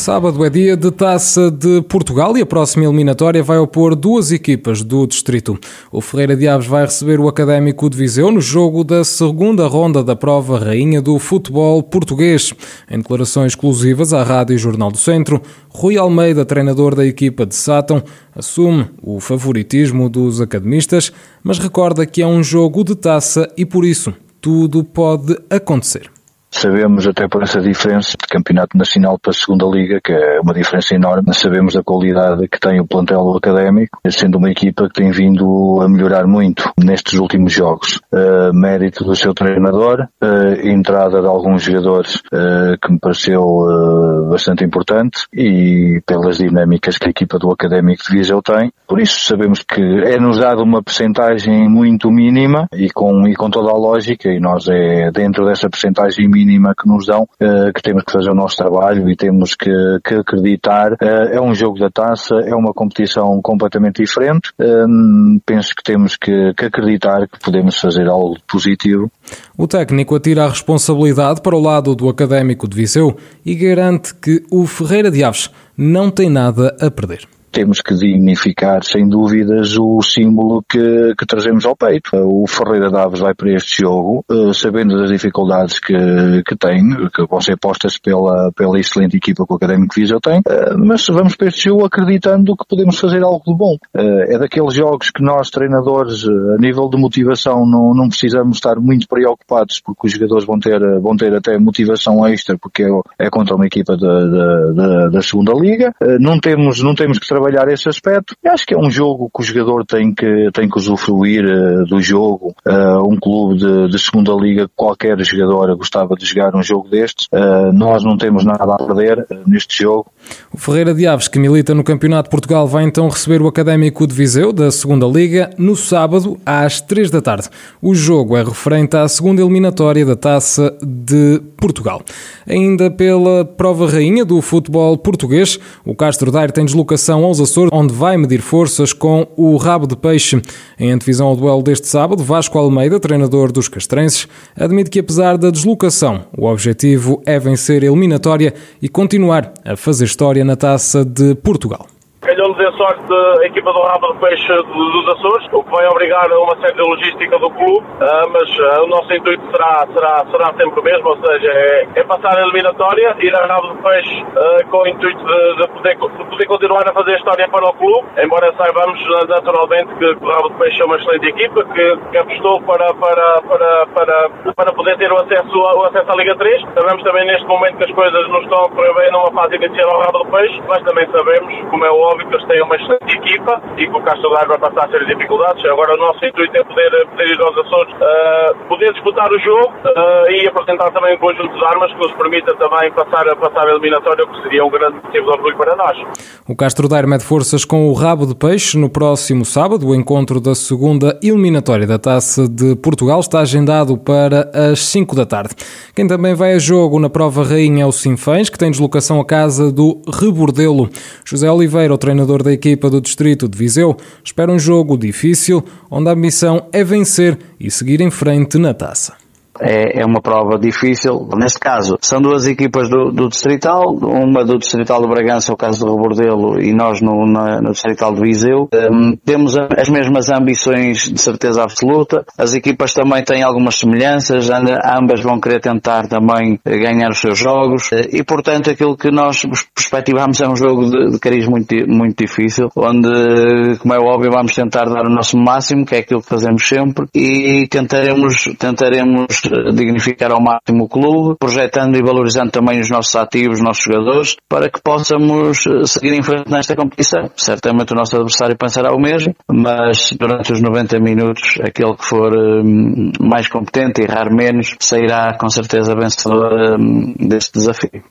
Sábado é dia de Taça de Portugal e a próxima eliminatória vai opor duas equipas do distrito. O Ferreira de Aves vai receber o Académico de Viseu no jogo da segunda ronda da prova Rainha do Futebol Português. Em declarações exclusivas à Rádio Jornal do Centro, Rui Almeida, treinador da equipa de Sátão, assume o favoritismo dos academistas, mas recorda que é um jogo de taça e por isso tudo pode acontecer. Sabemos até por essa diferença de campeonato nacional para a segunda liga, que é uma diferença enorme. Sabemos da qualidade que tem o plantel académico, sendo uma equipa que tem vindo a melhorar muito nestes últimos jogos. Uh, mérito do seu treinador, uh, entrada de alguns jogadores uh, que me pareceu bastante importante e pelas dinâmicas que a equipa do académico de Viseu tem. Por isso sabemos que é-nos dado uma percentagem muito mínima e com, e com toda a lógica e nós é dentro dessa percentagem mínima mínima que nos dão, uh, que temos que fazer o nosso trabalho e temos que, que acreditar. Uh, é um jogo da taça, é uma competição completamente diferente. Uh, penso que temos que, que acreditar que podemos fazer algo positivo. O técnico atira a responsabilidade para o lado do académico de Viseu e garante que o Ferreira de Aves não tem nada a perder temos que dignificar, sem dúvidas, o símbolo que, que trazemos ao peito. O Ferreira Daves vai para este jogo, uh, sabendo das dificuldades que, que tem, que vão ser postas pela, pela excelente equipa que o Académico Viseu tem, uh, mas vamos para este jogo acreditando que podemos fazer algo de bom. Uh, é daqueles jogos que nós, treinadores, a nível de motivação, não, não precisamos estar muito preocupados, porque os jogadores vão ter, vão ter até motivação extra, porque é, é contra uma equipa da, da, da, da segunda liga. não temos, não temos que trabalhar esse aspecto. E acho que é um jogo que o jogador tem que, tem que usufruir uh, do jogo. Uh, um clube de, de, segunda liga, qualquer jogador gostava de jogar um jogo destes. Uh, nós não temos nada a perder neste jogo. O Ferreira de Aves, que milita no Campeonato de Portugal, vai então receber o Académico de Viseu, da segunda liga, no sábado, às três da tarde. O jogo é referente à segunda eliminatória da Taça de Portugal. Ainda pela prova rainha do futebol português, o Castro Daire tem deslocação Açores, onde vai medir forças com o rabo de peixe. Em antevisão ao duelo deste sábado, Vasco Almeida, treinador dos castrenses, admite que apesar da deslocação, o objetivo é vencer a eliminatória e continuar a fazer história na Taça de Portugal em sorte a equipa do Rabo de Peixe dos Açores, o que vai obrigar a uma certa logística do clube, ah, mas ah, o nosso intuito será, será, será sempre o mesmo, ou seja, é, é passar a eliminatória, ir a Rabo de Peixe ah, com o intuito de, de, poder, de poder continuar a fazer história para o clube, embora saibamos naturalmente que o Rabo de Peixe é uma excelente equipa, que, que apostou para, para, para, para, para poder ter o acesso, o acesso à Liga 3. Sabemos também neste momento que as coisas não estão a correr bem numa fase inicial ao Rabo de Peixe, mas também sabemos, como é óbvio, que eles têm uma excelente equipa e que o Castro Daire vai passar ser dificuldades. Agora o nosso intuito é poder, poder ir aos Açores, uh, poder disputar o jogo uh, e apresentar também um conjunto de armas que nos permita também passar, passar a eliminatória, que seria um grande motivo de orgulho para nós. O Castro Daire mede forças com o rabo de peixe no próximo sábado. O encontro da segunda eliminatória da Taça de Portugal está agendado para as 5 da tarde. Quem também vai a jogo na prova rainha é o Sinfãs, que tem deslocação à casa do Rebordelo. José Oliveira, o treinador da equipa do Distrito de Viseu, espera um jogo difícil, onde a ambição é vencer e seguir em frente na taça é, é uma prova difícil. Neste caso, são duas equipas do, do Distrital, uma do Distrital de Bragança, o caso do Rebordelo, e nós no, na, no Distrital de Viseu. Um, temos as mesmas ambições de certeza absoluta. As equipas também têm algumas semelhanças, ambas vão querer tentar também ganhar os seus jogos, e portanto aquilo que nós perspectivamos é um jogo de, de cariz muito, muito difícil, onde, como é óbvio, vamos tentar dar o nosso máximo, que é aquilo que fazemos sempre, e tentaremos, tentaremos dignificar ao máximo o clube, projetando e valorizando também os nossos ativos, os nossos jogadores, para que possamos eh, seguir em frente nesta competição. Certamente o nosso adversário pensará o mesmo, mas durante os 90 minutos, aquele que for eh, mais competente e errar menos, sairá com certeza vencedor eh, deste desafio.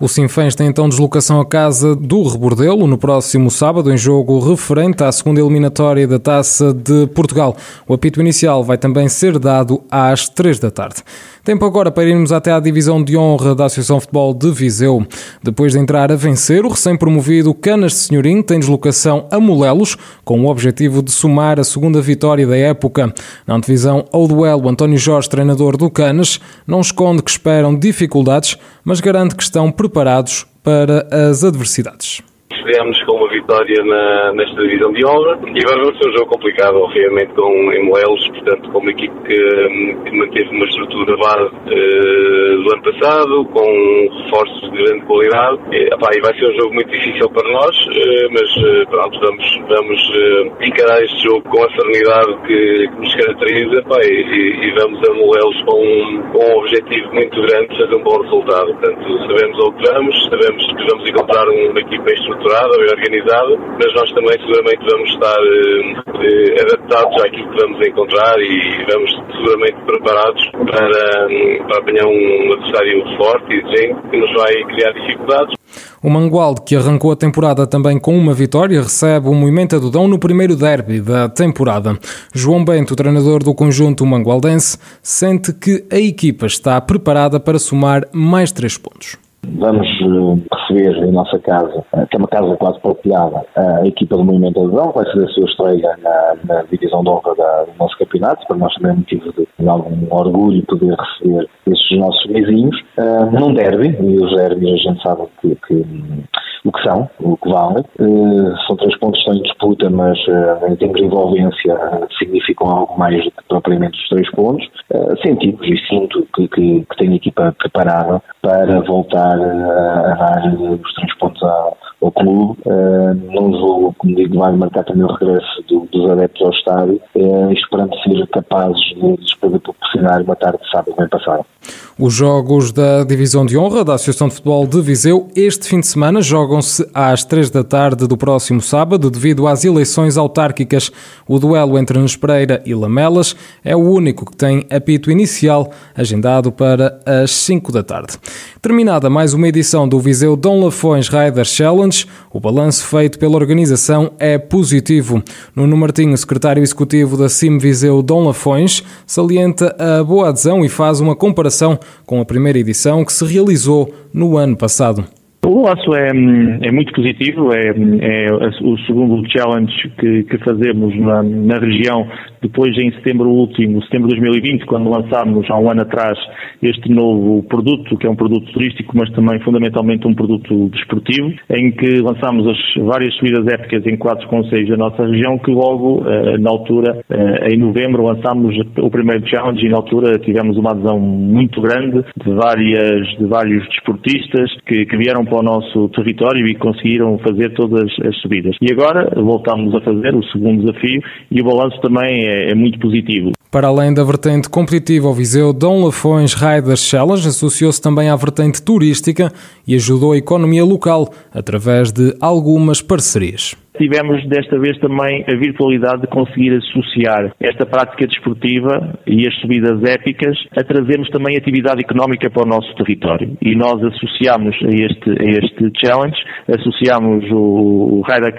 O Sinfãs tem então deslocação à casa do Rebordelo no próximo sábado, em jogo referente à segunda eliminatória da Taça de Portugal. O apito inicial vai também ser dado às 3 da tarde. Tarde. Tempo agora para irmos até à divisão de honra da Associação Futebol de Viseu. Depois de entrar a vencer, o recém-promovido Canas de Senhorim tem deslocação a Molelos, com o objetivo de somar a segunda vitória da época. Na divisão ao duelo, António Jorge, treinador do Canas, não esconde que esperam dificuldades, mas garante que estão preparados para as adversidades estreámos com uma vitória na, nesta divisão de honra e agora vamos ter um jogo complicado, obviamente, com Emuelos, portanto, com uma equipe que, que manteve uma estrutura base uh, do ano passado, com reforços de grande qualidade. E, e vai ser um jogo muito difícil para nós, uh, mas uh, pronto, vamos, vamos encarar este jogo com a serenidade que, que nos caracteriza e, e, vamos a Moelos com, com um objetivo muito grande de fazer um bom resultado. Portanto, sabemos que vamos, sabemos que vamos encontrar uma equipe bem estruturada, bem organizada, mas nós também seguramente vamos estar eh, adaptados àquilo que vamos encontrar e vamos seguramente preparados para, para apanhar um adversário forte e exigente que nos vai criar dificuldades. O Mangualde, que arrancou a temporada também com uma vitória, recebe o Moimenta do Dão no primeiro derby da temporada. João Bento, treinador do conjunto mangualdense, sente que a equipa está preparada para somar mais três pontos. Vamos eh, receber em nossa casa, eh, que é uma casa quase partilhada, a equipa do Movimento Adesão, vai ser a sua estreia na, na divisão de honra da, do nosso campeonato, para nós também é motivo de, de algum orgulho poder receber esses nossos vizinhos. Uh, num derby, e os derbys a gente sabe que, que o que são, o que valem. Uh, são três pontos que estão em disputa, mas uh, em termos de envolvência uh, significam algo mais do que propriamente os três pontos. sentimos e sinto que, que, que tenho a equipa preparada para voltar a dar os três pontos ao, ao clube. num jogo, como digo, vai marcar também o regresso do, dos adeptos ao estádio, esperando ser capazes de lhes poder proporcionar uma tarde de sábado bem passada. Os jogos da Divisão de Honra da Associação de Futebol de Viseu este fim de semana jogam-se às três da tarde do próximo sábado devido às eleições autárquicas. O duelo entre Nespereira e Lamelas é o único que tem apito inicial agendado para as 5 da tarde. Terminada mais uma edição do Viseu Dom Lafões Riders Challenge, o balanço feito pela organização é positivo. Nuno Martinho, secretário executivo da CIM Viseu Dom Lafões, salienta a boa adesão e faz uma comparação com a primeira edição que se realizou no ano passado. O laço é, é muito positivo, é, é, o segundo challenge que, que fazemos na, na, região, depois em setembro último, setembro de 2020, quando lançámos há um ano atrás este novo produto, que é um produto turístico, mas também fundamentalmente um produto desportivo, em que lançámos as várias subidas épicas em quatro conselhos da nossa região, que logo, eh, na altura, eh, em novembro, lançámos o primeiro challenge e na altura tivemos uma adesão muito grande de, várias, de vários desportistas que, que vieram para o nosso território e conseguiram fazer todas as subidas. E agora voltamos a fazer o segundo desafio e o balanço também é, é muito positivo. Para além da vertente competitiva, o Viseu Dom Lafões Riders Challenge associou-se também à vertente turística e ajudou a economia local através de algumas parcerias. Tivemos desta vez também a virtualidade de conseguir associar esta prática desportiva e as subidas épicas a trazermos também atividade económica para o nosso território. E nós associamos a este, a este challenge, associamos o, o Rider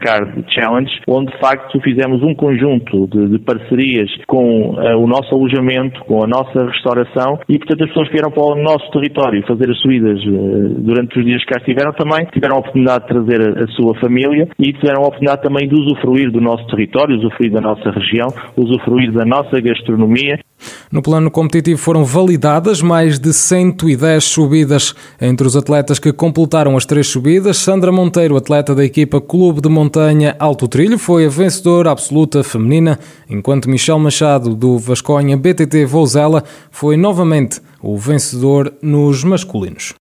Card Challenge, onde de facto fizemos um conjunto de, de parcerias com uh, o nosso alojamento, com a nossa restauração e portanto as pessoas vieram para o nosso território fazer as subidas uh, durante os dias que cá estiveram também tiveram a oportunidade de trazer a, a sua família e tiveram a oportunidade também de usufruir do nosso território, usufruir da nossa região, usufruir da nossa gastronomia. No plano competitivo foram validadas mais de 110 subidas. Entre os atletas que completaram as três subidas, Sandra Monteiro, atleta da equipa Clube de Montanha Alto Trilho, foi a vencedora absoluta feminina, enquanto Michel Machado, do Vasconha BTT Vouzela, foi novamente o vencedor nos masculinos.